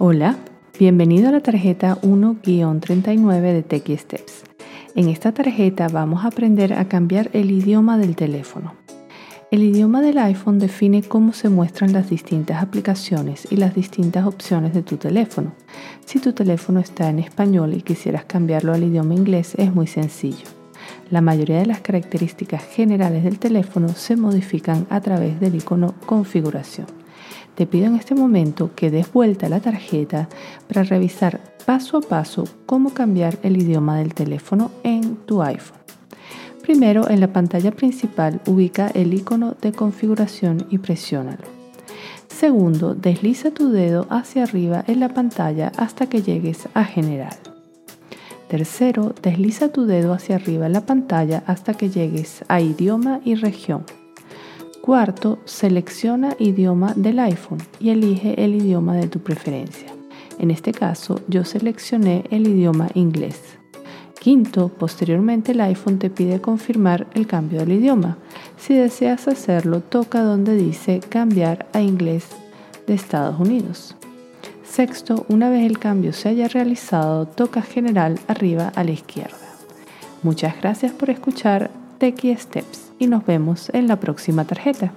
Hola, bienvenido a la tarjeta 1-39 de Techie Steps. En esta tarjeta vamos a aprender a cambiar el idioma del teléfono. El idioma del iPhone define cómo se muestran las distintas aplicaciones y las distintas opciones de tu teléfono. Si tu teléfono está en español y quisieras cambiarlo al idioma inglés, es muy sencillo. La mayoría de las características generales del teléfono se modifican a través del icono configuración. Te pido en este momento que des vuelta la tarjeta para revisar paso a paso cómo cambiar el idioma del teléfono en tu iPhone. Primero, en la pantalla principal ubica el icono de configuración y presiónalo. Segundo, desliza tu dedo hacia arriba en la pantalla hasta que llegues a General. Tercero, desliza tu dedo hacia arriba en la pantalla hasta que llegues a Idioma y Región. Cuarto, selecciona idioma del iPhone y elige el idioma de tu preferencia. En este caso, yo seleccioné el idioma inglés. Quinto, posteriormente el iPhone te pide confirmar el cambio del idioma. Si deseas hacerlo, toca donde dice cambiar a inglés de Estados Unidos. Sexto, una vez el cambio se haya realizado, toca general arriba a la izquierda. Muchas gracias por escuchar Techie Steps y nos vemos en la próxima tarjeta.